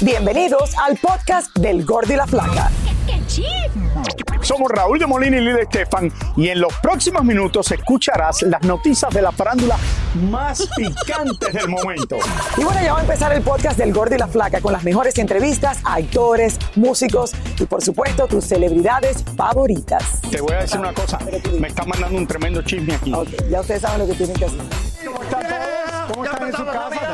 Bienvenidos al podcast del Gordo y la Flaca. Somos Raúl de Molina y Lidia Estefan y en los próximos minutos escucharás las noticias de la farándula más picantes del momento. Y bueno, ya va a empezar el podcast del Gordo y la Flaca con las mejores entrevistas a actores, músicos y por supuesto tus celebridades favoritas. Te voy a decir una cosa, me está mandando un tremendo chisme aquí. Ya ustedes saben lo que tienen que hacer. ¿Cómo están todos? ¿Cómo están en su casa?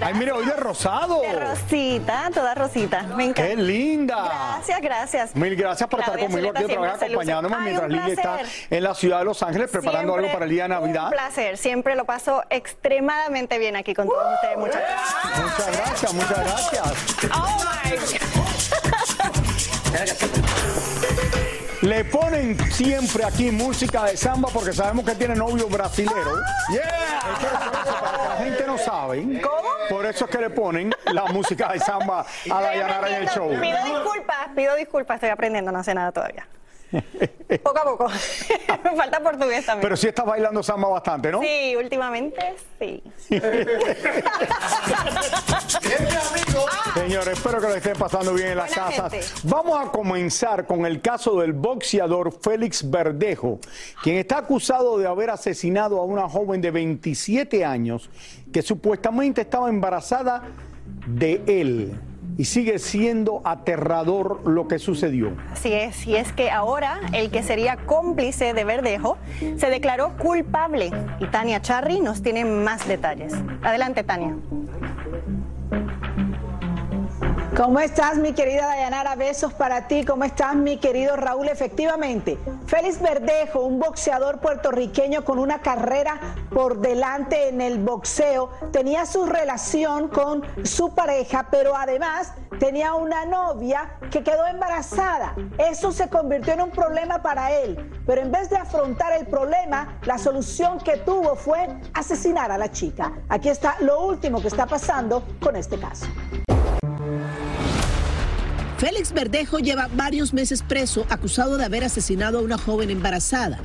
Gracias. Ay, mire, hoy de rosado. Rosita, toda rosita. Me encanta. ¡Qué linda! Gracias, gracias. Mil gracias por estar conmigo aquí Zuleta se luce. acompañándome Ay, mientras Lidia está en la ciudad de Los Ángeles preparando algo para el día de Navidad. Un placer, siempre lo paso extremadamente bien aquí con todos ustedes. Muchas gracias. Muchas gracias, muchas gracias. Oh my Le ponen siempre aquí música de samba porque sabemos que tiene novio brasilero. Yeah. Es que eso- eso para que la gente no sabe. Por eso es que le ponen la música de samba a la Yanara en el show. Pido disculpas, pido disculpas, estoy aprendiendo, no sé nada todavía. Poco a poco. Me falta portugués también. Pero sí estás bailando samba bastante, ¿no? Sí, últimamente sí. Señores, espero que lo estén pasando bien en las Buena casas. gente. Vamos a comenzar con el caso del boxeador Félix Verdejo, quien está acusado de haber asesinado a una joven de 27 años que supuestamente estaba embarazada de él. Y sigue siendo aterrador lo que sucedió. Así es, y es que ahora el que sería cómplice de Verdejo se declaró culpable y Tania Charry nos tiene más detalles. Adelante, Tania. ¿Cómo estás, mi querida Dayanara? Besos para ti. ¿Cómo estás, mi querido Raúl? Efectivamente, Félix Verdejo, un boxeador puertorriqueño con una carrera por delante en el boxeo, tenía su relación con su pareja, pero además tenía una novia que quedó embarazada. Eso se convirtió en un problema para él. Pero en vez de afrontar el problema, la solución que tuvo fue asesinar a la chica. Aquí está lo último que está pasando con este caso. Félix Verdejo lleva varios meses preso acusado de haber asesinado a una joven embarazada.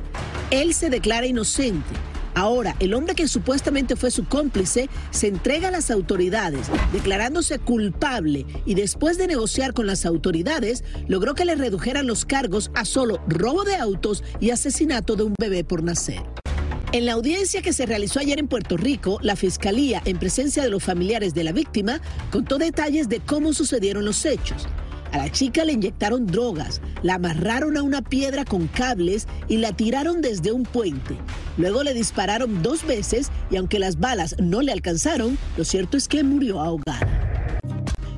Él se declara inocente. Ahora, el hombre que supuestamente fue su cómplice se entrega a las autoridades, declarándose culpable y después de negociar con las autoridades, logró que le redujeran los cargos a solo robo de autos y asesinato de un bebé por nacer. En la audiencia que se realizó ayer en Puerto Rico, la Fiscalía, en presencia de los familiares de la víctima, contó detalles de cómo sucedieron los hechos. A la chica le inyectaron drogas, la amarraron a una piedra con cables y la tiraron desde un puente. Luego le dispararon dos veces y aunque las balas no le alcanzaron, lo cierto es que murió ahogada.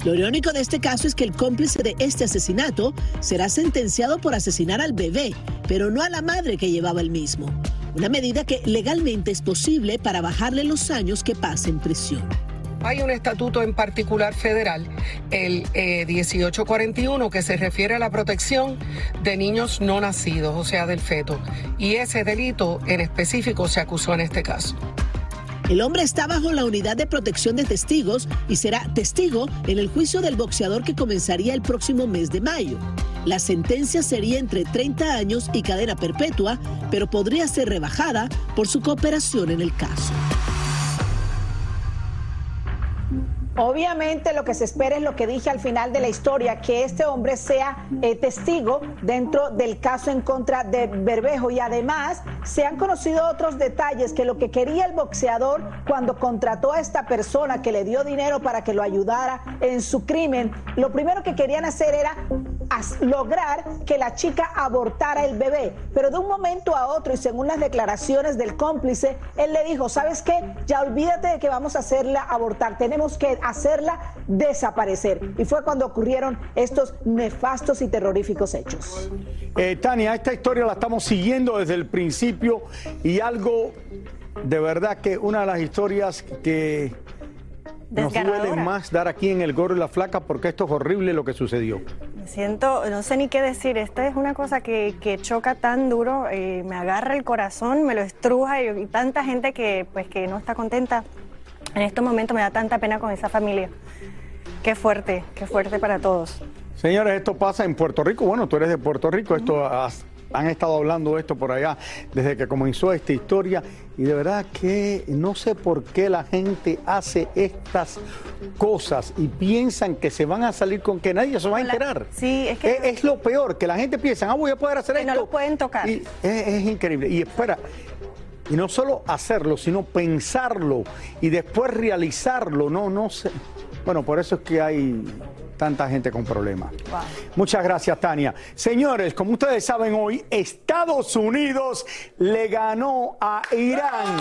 Lo irónico de este caso es que el cómplice de este asesinato será sentenciado por asesinar al bebé, pero no a la madre que llevaba el mismo. Una medida que legalmente es posible para bajarle los años que pasa en prisión. Hay un estatuto en particular federal, el eh, 1841, que se refiere a la protección de niños no nacidos, o sea, del feto. Y ese delito en específico se acusó en este caso. El hombre está bajo la unidad de protección de testigos y será testigo en el juicio del boxeador que comenzaría el próximo mes de mayo. La sentencia sería entre 30 años y cadena perpetua, pero podría ser rebajada por su cooperación en el caso. Obviamente lo que se espera es lo que dije al final de la historia, que este hombre sea eh, testigo dentro del caso en contra de Berbejo. Y además se han conocido otros detalles que lo que quería el boxeador cuando contrató a esta persona que le dio dinero para que lo ayudara en su crimen, lo primero que querían hacer era lograr que la chica abortara el bebé, pero de un momento a otro y según las declaraciones del cómplice, él le dijo, ¿sabes qué? Ya olvídate de que vamos a hacerla abortar, tenemos que hacerla desaparecer. Y fue cuando ocurrieron estos nefastos y terroríficos hechos. Eh, Tania, esta historia la estamos siguiendo desde el principio y algo de verdad que una de las historias que nos duele más dar aquí en el Gordo y la Flaca porque esto es horrible lo que sucedió. Me siento, no sé ni qué decir, esta es una cosa que, choca tan duro, eh, me agarra el corazón, me lo estruja y, tanta gente que, pues, que no está contenta. En estos momentos me da tanta pena con esa familia. Qué fuerte, qué fuerte para todos. Señores, esto pasa en Puerto Rico. Bueno, tú eres de Puerto Rico. Esto han estado hablando de esto por allá desde que comenzó esta historia y de verdad que no sé por qué la gente hace estas cosas y piensan que se van a salir con que nadie se va a enterar. Sí, es que es, lo peor que la gente piensa, ah, voy a poder hacer esto. no lo pueden tocar. Y es increíble. Y espera, y no solo hacerlo, sino pensarlo y después realizarlo. No, no sé. Bueno, por eso es que hay tanta gente con problemas. Muchas gracias, Tania. Señores, como ustedes saben hoy, Estados Unidos le ganó a Irán.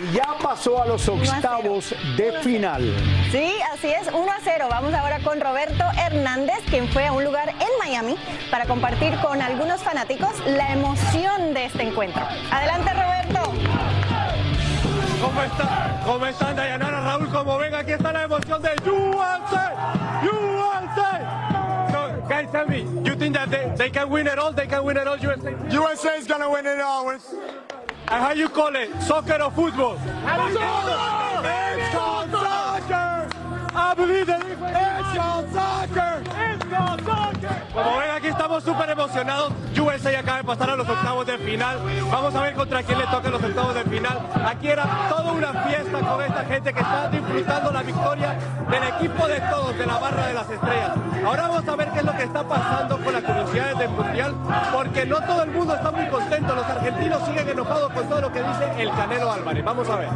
Y ya pasó a los octavos de final. Sí, así es, 1 a 0. Vamos ahora con Roberto Hernández, quien fue a un lugar en Miami para compartir con algunos fanáticos la emoción de este encuentro. Adelante, Roberto. ¿Cómo están? ¿Cómo están, Dayanara, Raúl? Como ven, aquí está la emoción de USA. USA. So, guys, tell me, you think that they, they can win it all? They can win it all, USA? USA is going to win it all. And how you call it? Soccer or football? It's called soccer. I believe it. It's called soccer. It's called soccer. Súper emocionados. USA acaba de pasar a los octavos de final. Vamos a ver contra quién le toca los octavos de final. Aquí era toda una fiesta con esta gente que está disfrutando la victoria del equipo de todos, de la barra de las estrellas. Ahora vamos a ver qué es lo que está pasando con las curiosidades del Mundial, porque no todo el mundo está muy contento. Los argentinos siguen enojados con todo lo que dice el Canelo Álvarez. Vamos a ver.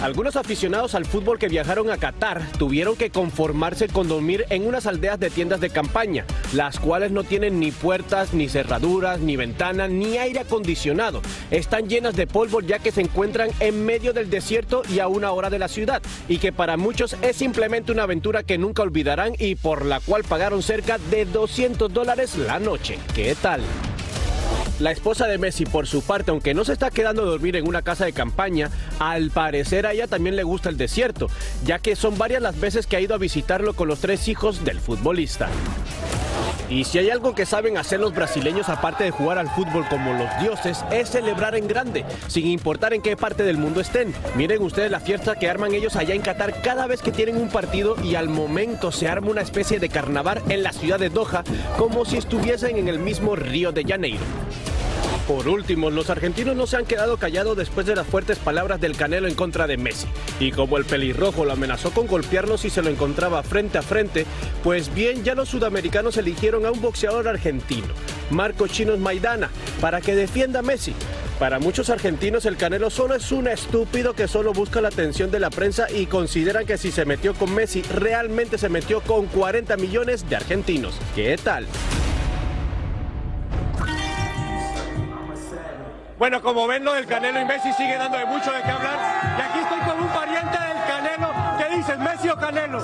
Algunos aficionados al fútbol que viajaron a Qatar tuvieron que conformarse con dormir en unas aldeas de tiendas de campaña, las cuales no tienen ni puertas, ni cerraduras, ni ventanas, ni aire acondicionado. Están llenas de polvo ya que se encuentran en medio del desierto y a una hora de la ciudad, y que para muchos es simplemente una aventura que nunca olvidarán y por la cual pagaron cerca de 200 dólares la noche. ¿Qué tal? La esposa de Messi, por su parte, aunque no se está quedando a dormir en una casa de campaña, al parecer a ella también le gusta el desierto, ya que son varias las veces que ha ido a visitarlo con los tres hijos del futbolista. Y si hay algo que saben hacer los brasileños aparte de jugar al fútbol como los dioses, es celebrar en grande, sin importar en qué parte del mundo estén. Miren ustedes la fiesta que arman ellos allá en Qatar cada vez que tienen un partido y al momento se arma una especie de carnaval en la ciudad de Doha, como si estuviesen en el mismo Río de Janeiro. Por último, los argentinos no se han quedado callados después de las fuertes palabras del Canelo en contra de Messi. Y como el pelirrojo lo amenazó con golpearlo si se lo encontraba frente a frente, pues bien, ya los sudamericanos eligieron a un boxeador argentino, Marco Chinos Maidana, para que defienda a Messi. Para muchos argentinos el Canelo solo es un estúpido que solo busca la atención de la prensa y consideran que si se metió con Messi realmente se metió con 40 millones de argentinos. ¿Qué tal? Bueno, como ven, lo del Canelo y Messi sigue dando de mucho de qué hablar. Y aquí estoy con un pariente del Canelo. ¿Qué dices, Messi o Canelo?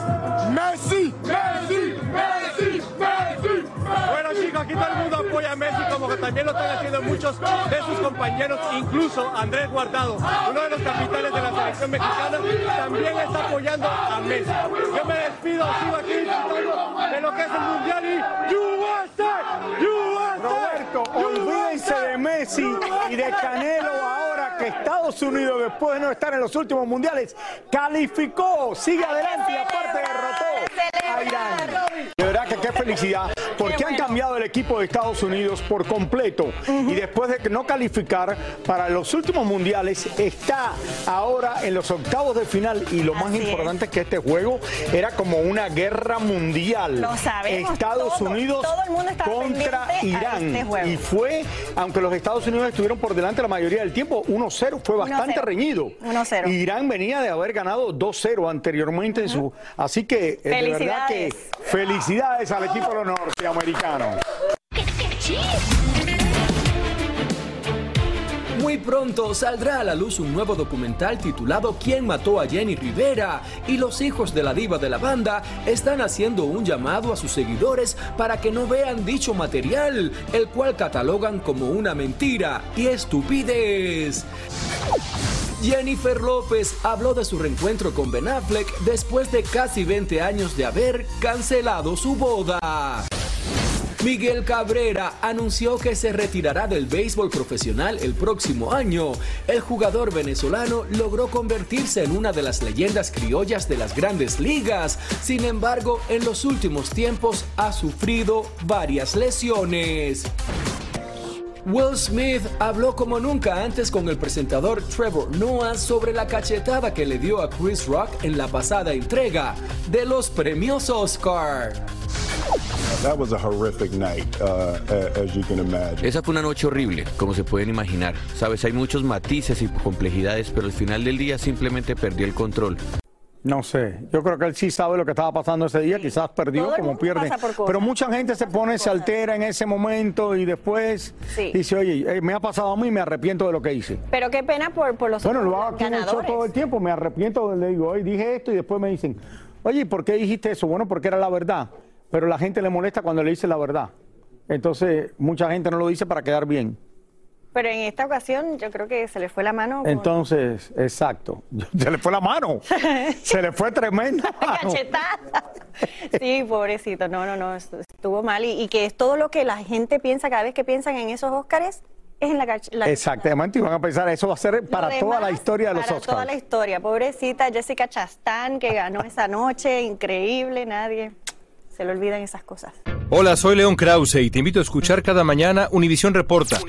Messi, Messi, Messi, Messi. Bueno chicos, aquí todo el mundo apoya a Messi como que también lo están haciendo muchos de sus compañeros, incluso Andrés Guardado, uno de los capitanes de la selección mexicana, también está apoyando a Messi. Yo me despido, sigo aquí de lo que es el Mundial y USA, USA. Roberto, Messi y de Canelo ahora que Estados Unidos, después de no estar en los últimos mundiales, calificó, sigue adelante y aparte derrotó a Irán. De verdad que qué felicidad, equipo de Estados Unidos por completo y después de no calificar para los últimos mundiales, está ahora en los octavos de final y lo más importante es. que este juego era como una guerra mundial. Lo sabemos. Estados Unidos contra Irán. Este y fue, aunque los Estados Unidos estuvieron por delante la mayoría del tiempo, 1-0 fue bastante reñido. 1-0. Irán venía de haber ganado 2-0 anteriormente en su. Así que eh, de verdad que felicidades al equipo de Muy pronto saldrá a la luz un nuevo documental titulado ¿Quién mató a Jenny Rivera? Y los hijos de la diva de la banda están haciendo un llamado a sus seguidores para que no vean dicho material, el cual catalogan como una mentira y estupidez. Jennifer López habló de su reencuentro con Ben Affleck después de casi 20 años de haber cancelado su boda. Miguel Cabrera anunció que se retirará del béisbol profesional el próximo año. El jugador venezolano logró convertirse en una de las leyendas criollas de las grandes ligas. Sin embargo, en los últimos tiempos ha sufrido varias lesiones. Will Smith habló como nunca antes con el presentador Trevor Noah sobre la cachetada que le dio a Chris Rock en la pasada entrega de los premios Oscar. Esa fue una noche horrible, como se pueden imaginar. Sabes, hay muchos matices y complejidades, pero al final del día simplemente perdí el control. No sé, yo creo que él sí sabe lo que estaba pasando ese día, quizás perdió como pierde. Pero mucha gente se pone, se altera en ese momento y después dice, oye, eh, me ha pasado a mí, me arrepiento de lo que hice. Pero qué pena por, por los Bueno, lo hago aquí en el show todo el tiempo, me arrepiento, le digo, hoy dije esto y después me dicen, oye, ¿por qué dijiste eso? Bueno, porque era la verdad. Pero la gente le molesta cuando le dice la verdad. Entonces, mucha gente no lo dice para quedar bien. Pero en esta ocasión yo creo que se le fue la mano. Entonces, exacto. Se le fue la mano. se le fue tremenda. Cachetada. Sí, pobrecito. No, no, no. Estuvo mal. Y, que es todo lo que la gente piensa cada vez que piensan en esos Óscares. Es en la, la Exactamente, y van a pensar, eso va a ser para toda la historia de los Óscares. Para toda la historia. Pobrecita Jessica Chastain, que ganó esa noche, increíble, nadie se le olvidan esas cosas. Hola, soy León Krause y te invito a escuchar cada mañana Univisión Reporta,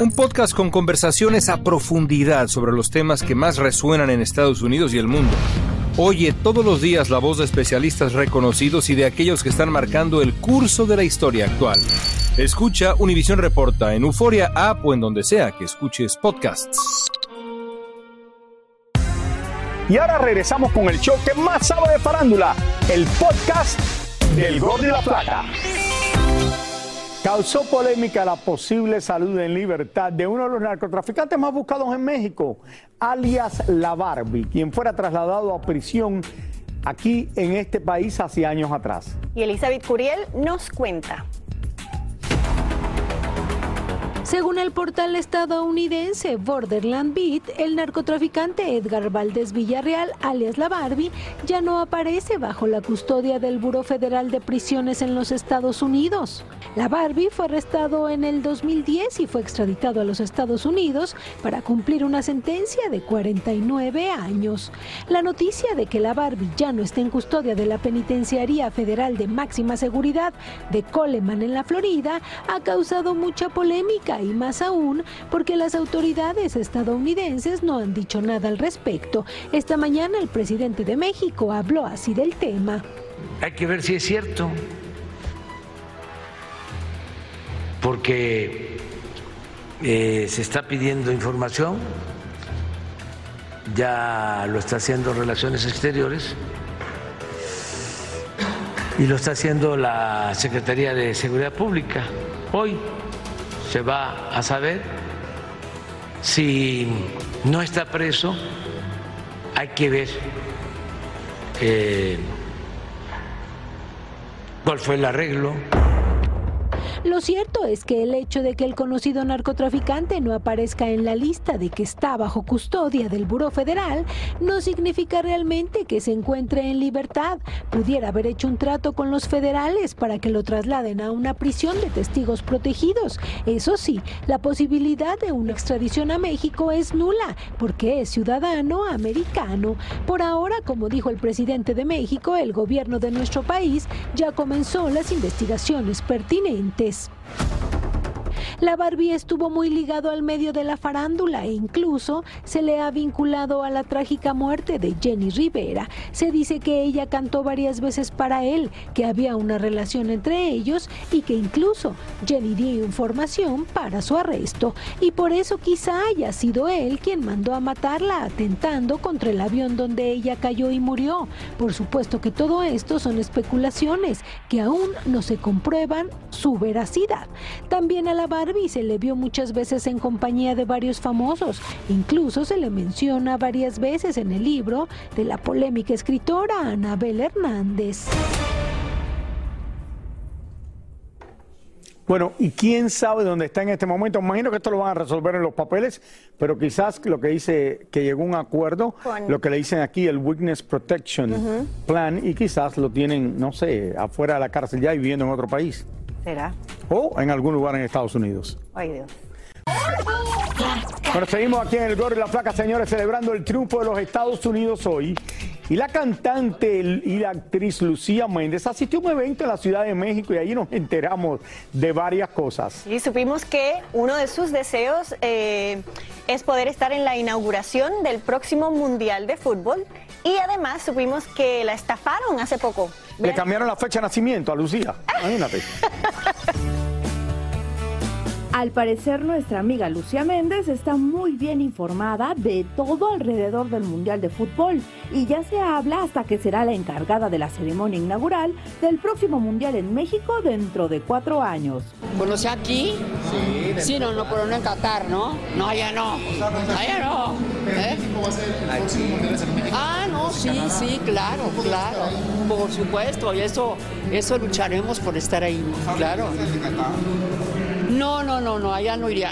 un podcast con conversaciones a profundidad sobre los temas que más resuenan en Estados Unidos y el mundo. Oye todos los días la voz de especialistas reconocidos y de aquellos que están marcando el curso de la historia actual. Escucha Univisión Reporta en Euforia App o en donde sea que escuches podcasts. Y ahora regresamos con el show que más sabe de farándula, el podcast del Gol de la Plata. Causó polémica la posible salud en libertad de uno de los narcotraficantes más buscados en México, alias La Barbie, quien fuera trasladado a prisión aquí en este país hace años atrás. Y Elizabeth Curiel nos cuenta. Según el portal estadounidense Borderland Beat, el narcotraficante Edgar Valdés Villarreal, alias La Barbie, ya no aparece bajo la custodia del Buró Federal de Prisiones en los Estados Unidos. La Barbie fue arrestado en el 2010 y fue extraditado a los Estados Unidos para cumplir una sentencia de 49 años. La noticia de que la Barbie ya no está en custodia de la Penitenciaría Federal de Máxima Seguridad de Coleman en la Florida ha causado mucha polémica y más aún porque las autoridades estadounidenses no han dicho nada al respecto. Esta mañana el presidente de México habló así del tema. Hay que ver si es cierto, porque eh, se está pidiendo información, ya lo está haciendo Relaciones Exteriores y lo está haciendo la Secretaría de Seguridad Pública hoy se va a saber. Si no está preso, hay que ver eh, cuál fue el arreglo. Lo cierto es que el hecho de que el conocido narcotraficante no aparezca en la lista de que está bajo custodia del Buró Federal no significa realmente que se encuentre en libertad. Pudiera haber hecho un trato con los federales para que lo trasladen a una prisión de testigos protegidos. Eso sí, la posibilidad de una extradición a México es nula porque es ciudadano americano. Por ahora, como dijo el presidente de México, el gobierno de nuestro país ya comenzó las investigaciones pertinentes. país. La Barbie estuvo muy ligado al medio de la farándula e incluso se le ha vinculado a la trágica muerte de Jenny Rivera. Se dice que ella cantó varias veces para él, que había una relación entre ellos y que incluso Jenny dio información para su arresto. Y por eso quizá haya sido él quien mandó a matarla atentando contra el avión donde ella cayó y murió. Por supuesto que todo esto son especulaciones que aún no se comprueban su veracidad. También a la Barbie Barbie se le vio muchas veces en compañía de varios famosos. Incluso se le menciona varias veces en el libro de la polémica escritora Anabel Hernández. Bueno, ¿y quién sabe dónde está en este momento? Imagino que esto lo van a resolver en los papeles, pero quizás lo que dice que llegó a un acuerdo, Con- lo que le dicen aquí el Witness Protection. Plan, y quizás lo tienen, no sé, afuera de la cárcel ya y viviendo en otro país, ¿Será? o en algún lugar en Estados Unidos. Ay, Dios. Bueno, seguimos aquí en el Gordo y la Flaca, señores, celebrando el triunfo de los Estados Unidos hoy. Y la cantante y la actriz Lucía Méndez asistió a un evento en la Ciudad de México y allí nos enteramos de varias cosas. Y supimos que uno de sus deseos eh, es poder estar en la inauguración del próximo Mundial de Fútbol. Y además supimos que la estafaron hace poco. Le cambiaron la fecha de nacimiento a Lucía. Imagínate. Al parecer, nuestra amiga Lucia Méndez está muy bien informada de todo alrededor del Mundial de Fútbol y ya se habla hasta que será la encargada de la ceremonia inaugural del próximo Mundial en México dentro de cuatro años. ¿Conoce aquí? Sí. Sí, no, no, pero no en Qatar, ¿no? No, allá no. Allá no. ¿Eh? Ah, no, sí, sí, claro, claro. Por supuesto, y eso, eso lucharemos por estar ahí, claro. No, no, no, no, allá no iría.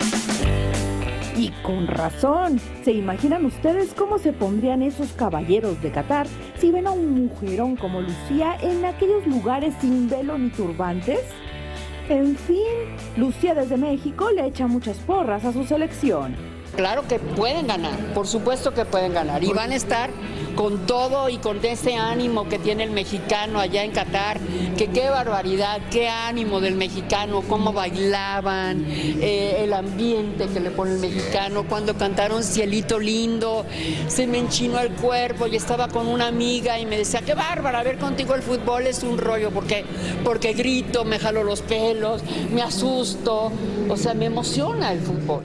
Y con razón. ¿Se imaginan ustedes cómo se pondrían esos caballeros de Qatar si ven a un mujerón como Lucía en aquellos lugares sin velo ni turbantes? En fin, Lucía desde México le echa muchas porras a su selección. Claro que pueden ganar, por supuesto que pueden ganar. Y van a estar con todo y con ese ánimo que tiene el mexicano allá en Qatar, que qué barbaridad, qué ánimo del mexicano, cómo bailaban, eh, el ambiente que le pone el mexicano, cuando cantaron Cielito Lindo, se me enchinó el cuerpo y estaba con una amiga y me decía, qué bárbara, ver contigo el fútbol es un rollo, porque, porque grito, me jalo los pelos, me asusto, o sea, me emociona el fútbol.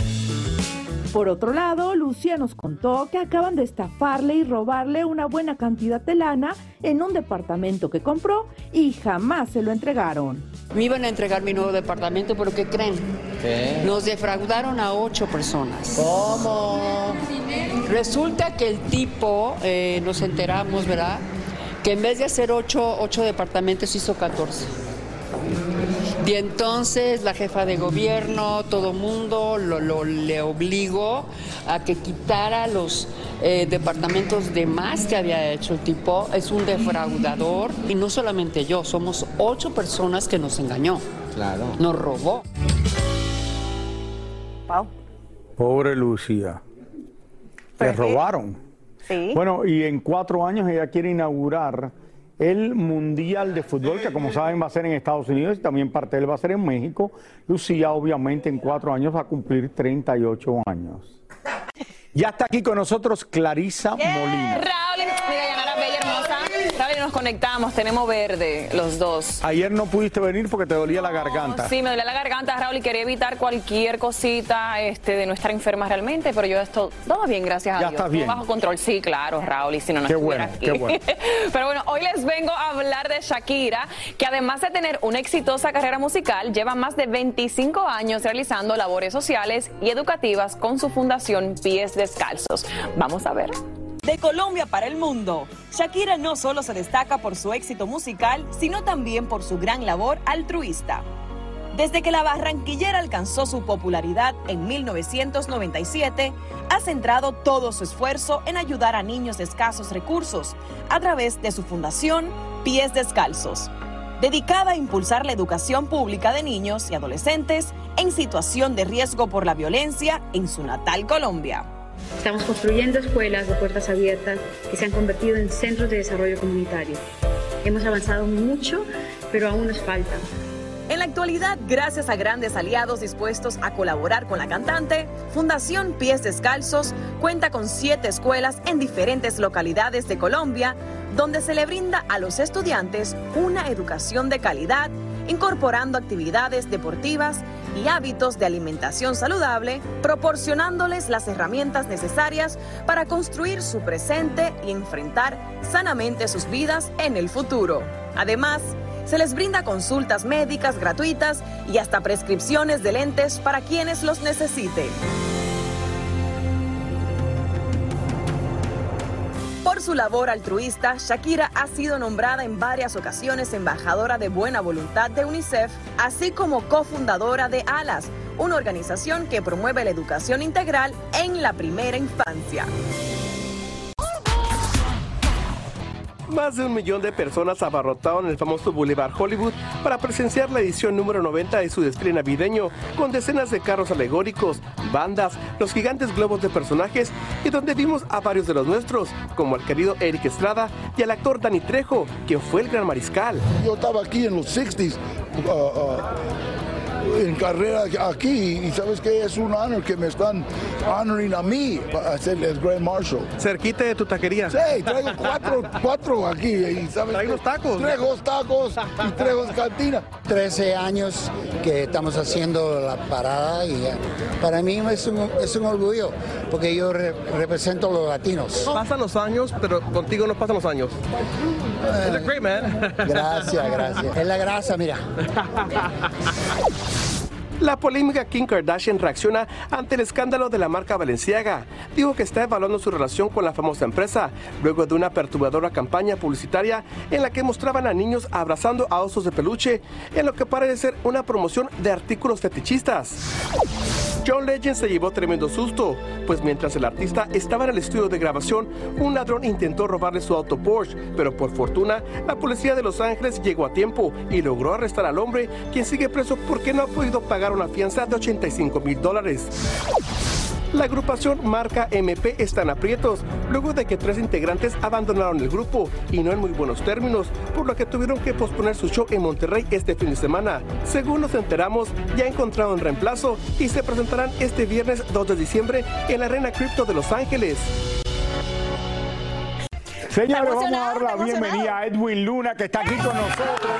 Por otro lado, Lucía nos contó que acaban de estafarle y robarle una buena cantidad de lana en un departamento que compró y jamás se lo entregaron. Me iban a entregar mi nuevo departamento, pero ¿qué creen? Nos defraudaron a ocho personas. ¿Cómo? Resulta que el tipo, eh, nos enteramos, ¿verdad? Que en vez de hacer ocho, ocho departamentos hizo 14. Y entonces la jefa de gobierno, todo mundo lo, lo- le obligó a que quitara los eh, departamentos de más que había hecho el tipo. Es un defraudador. Y no solamente yo, somos ocho personas que nos engañó. Claro. Nos robó. Pobre Lucía. Le robaron. Sí. Bueno, y en cuatro años ella quiere inaugurar el Mundial de Fútbol, que como saben va a ser en Estados Unidos y también parte de él va a ser en México. Lucía obviamente en cuatro años va a cumplir 38 años. Ya está aquí con nosotros Clarisa Molina. Raúl, mira. Raúl, nos conectamos, tenemos verde los dos. Ayer no pudiste venir porque te dolía la garganta. Sí, me dolía la garganta, Raúl, y quería evitar cualquier cosita este, de no estar enferma realmente, pero yo esto, todo bien, gracias a Ya Dios. estás bien. bajo control, sí, claro, Raúl, y si no, no Qué bueno, aquí. qué bueno. pero bueno, hoy les vengo a hablar de Shakira, que además de tener una exitosa carrera musical, lleva más de 25 años realizando labores sociales y educativas con su fundación Pies Descalzos. Vamos a ver. De Colombia para el mundo, Shakira no solo se destaca por su éxito musical, sino también por su gran labor altruista. Desde que la barranquillera alcanzó su popularidad en 1997, ha centrado todo su esfuerzo en ayudar a niños de escasos recursos a través de su fundación Pies Descalzos, dedicada a impulsar la educación pública de niños y adolescentes en situación de riesgo por la violencia en su natal Colombia. Estamos construyendo escuelas de puertas abiertas que se han convertido en centros de desarrollo comunitario. Hemos avanzado mucho, pero aún nos falta. En la actualidad, gracias a grandes aliados dispuestos a colaborar con la cantante, Fundación Pies Descalzos cuenta con siete escuelas en diferentes localidades de Colombia, donde se le brinda a los estudiantes una educación de calidad, incorporando actividades deportivas y hábitos de alimentación saludable, proporcionándoles las herramientas necesarias para construir su presente y enfrentar sanamente sus vidas en el futuro. Además, se les brinda consultas médicas gratuitas y hasta prescripciones de lentes para quienes los necesiten. Su labor altruista, Shakira ha sido nombrada en varias ocasiones embajadora de buena voluntad de UNICEF, así como cofundadora de ALAS, una organización que promueve la educación integral en la primera infancia. Más de un millón de personas abarrotaron el famoso Boulevard Hollywood para presenciar la edición número 90 de su desfile navideño, con decenas de carros alegóricos, bandas, los gigantes globos de personajes y donde vimos a varios de los nuestros, como el querido Eric Estrada y al actor Danny Trejo, quien fue el gran mariscal. Yo estaba aquí en los 60s. uh, uh, en carrera aquí y sabes que es un honor que me están honoring a mí para ser el Grand Marshal. Cerquita de tu taquería. Sí, traigo cuatro, cuatro aquí y sabes los tacos. Traigo tacos y traigo cantina. 13 años que estamos haciendo la parada y para mí es un, es un orgullo porque yo re- represento a los latinos. Pasan los años, pero contigo no pasan los años. Look great, man. Gracias, gracias. Es la grasa, mira. La polémica Kim Kardashian reacciona ante el escándalo de la marca Balenciaga. Dijo que está evaluando su relación con la famosa empresa, luego de una perturbadora campaña publicitaria en la que mostraban a niños abrazando a osos de peluche, en lo que parece ser una promoción de artículos fetichistas. John Legend se llevó tremendo susto, pues mientras el artista estaba en el estudio de grabación, un ladrón intentó robarle su auto Porsche, pero por fortuna, la policía de Los Ángeles llegó a tiempo y logró arrestar al hombre, quien sigue preso porque no ha podido pagar una fianza de 85 mil dólares. La agrupación Marca MP están aprietos, luego de que tres integrantes abandonaron el grupo y no en muy buenos términos, por lo que tuvieron que posponer su show en Monterrey este fin de semana. Según nos enteramos, ya encontraron reemplazo y se presentarán este viernes 2 de diciembre en la Arena Crypto de Los Ángeles. Señores, vamos a dar la bienvenida a Edwin Luna, que está aquí con nosotros.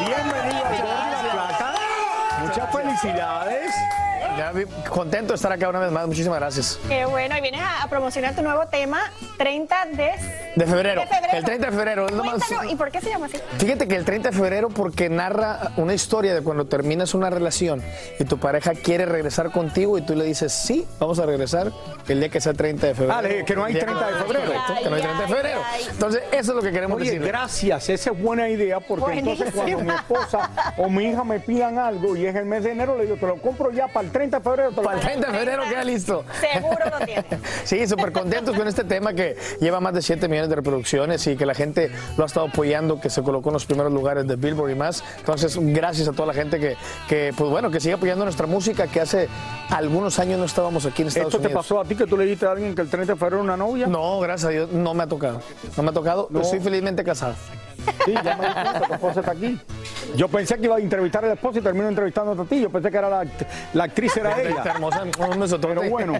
Bienvenido a la Plata. Muchas felicidades. Ya, vi- contento de estar acá una vez más. Muchísimas gracias. Qué bueno, y vienes a, a promocionar tu nuevo tema, 30 de, De febrero. de febrero. El 30 de febrero. Es lo más... ¿y por qué se llama así? Fíjate que el 30 de febrero porque narra una historia de cuando terminas una relación y tu pareja quiere regresar contigo y tú le dices, sí, vamos a regresar el día que sea 30 de febrero. Ah, le- que no hay El día 30 de febrero. Correcto, que no hay 30 de febrero. Entonces, eso es lo que queremos decir. gracias, esa es buena idea porque entonces cuando mi esposa o mi hija me pidan algo y es el mes de enero, le digo, te lo compro ya para el 30 de febrero. te Para el 30 de febrero queda listo. Seguro lo tienes. Sí, súper contentos con este tema que lleva más de 7 millones de reproducciones y que la gente lo ha estado apoyando, que se colocó en los primeros lugares de Billboard y más. Entonces, gracias a toda la gente que, que pues bueno, que sigue apoyando nuestra música, que hace algunos años no estábamos aquí en Estados ¿Esto te Unidos. pasó a ti que tú le dijiste a alguien que el 30 de febrero era una novia? No, gracias a Dios, no me ha tocado. No me ha tocado, No. estoy felizmente casado. Sí, ya me di cuenta, tu esposa está aquí. Yo pensé que iba a entrevistar al esposo y termino entrevistándote a ti. Yo pensé que era la, la actriz era ella. Está hermosa. Pero bueno,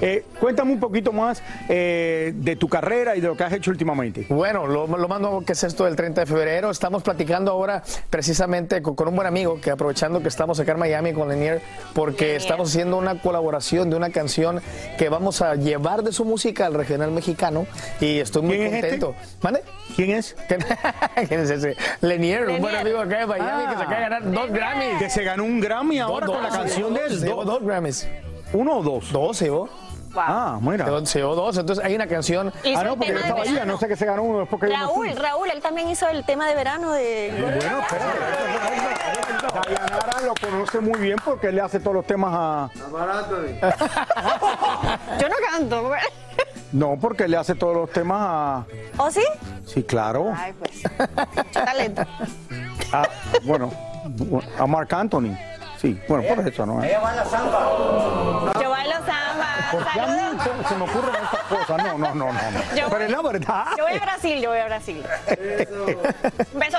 eh, cuéntame un poquito más eh, de tu carrera y de lo que has hecho últimamente. Bueno, lo, lo más nuevo que es esto del 30 de febrero. Estamos platicando ahora precisamente con, con un buen amigo que aprovechando que estamos acá en Miami con Lenier, porque estamos haciendo una colaboración de una canción que vamos a llevar de su música al regional mexicano y estoy muy ¿Quién es este? contento. ¿Mande? ¿Quién es? ¿Quién es ese? Lenier, un buen amigo acá de Miami que se acaba de ganar dos Grammys. Que se ganó un Grammy ahora Dos, con la dos, canción dos, de él. llevó dos Grammys. ¿Uno o dos? Dos se llevó. Ah, mira. Se llevó- dos, entonces hay una canción. Ah, no, porque yo estaba ahí, verano. no sé que se ganó uno me fui. Raúl, Raúl, él también hizo el tema de verano de... Bueno, espérate. Dayanara lo conoce muy bien porque él le hace todos los temas a... Yo no canto. No, porque él le hace todos los temas a... ¿Oh, sí? Sí, claro. Ay, pues, mucho talento. A- bueno, a Mark Anthony. Sí, bueno, por eso, ¿no? Yo bailo samba. ¿Por qué a mí se, se me ocurren estas cosas? No, no, no, no. no. Yo Pero es la verdad. Yo voy a Brasil, yo voy a Brasil. Un beso.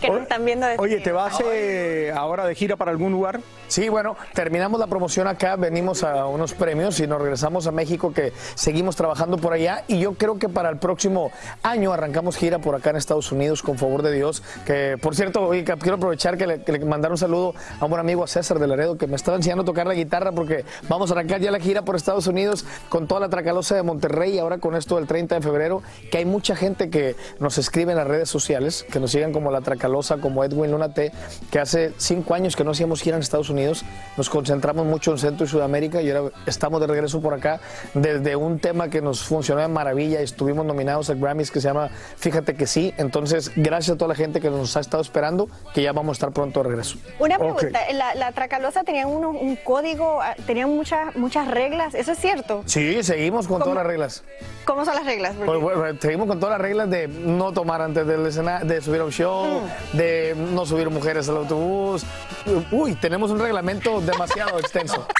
Que nos están viendo desde Oye, ¿te vas eh, ahora de gira para algún lugar? Sí, bueno, terminamos la promoción acá, venimos a unos premios y nos regresamos a México que seguimos trabajando por allá. Y yo creo que para el próximo año arrancamos gira por acá en Estados Unidos con favor de Dios, que por cierto, oye, quiero aprovechar que le, que le mandar un saludo a un buen amigo a César de Laredo que me estaba enseñando a tocar la guitarra porque vamos a arrancar ya la gira por Estados Unidos con toda la tracalosa de Monterrey y ahora con esto del 30 de febrero, que hay mucha gente que nos escribe en las redes sociales, que nos sigan como la tracalosa, como Edwin Luna T, que hace cinco años que no hacíamos gira en Estados Unidos nos concentramos mucho en Centro y Sudamérica y ahora estamos de regreso por acá desde un tema que nos funcionó de maravilla y estuvimos nominados al Grammys que se llama Fíjate que sí. Entonces, gracias a toda la gente que nos ha estado esperando, que ya vamos a estar pronto de regreso. Una pregunta, la, la Tracalosa tenía uno- un código, ah, tenía muchas, muchas reglas, ¿eso es cierto? Sí, seguimos con todas las reglas. ¿Cómo son las reglas? Pues, bueno, seguimos con todas las reglas de no tomar antes del escenario, de subir a un show, Mm. De no subir mujeres al autobús. Uy, tenemos un reglamento demasiado extenso.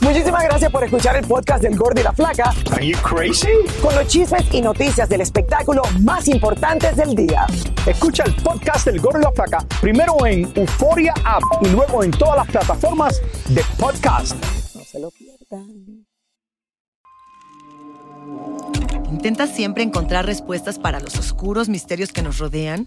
Muchísimas gracias por escuchar el podcast del Gordo y la Flaca. Are you crazy? Con los chismes y noticias del espectáculo más importantes del día. Escucha el podcast del Gordo y la Flaca primero en Euforia App y luego en todas las plataformas de podcast. No se lo pierdan. ¿Intentas siempre encontrar respuestas para los oscuros misterios que nos rodean?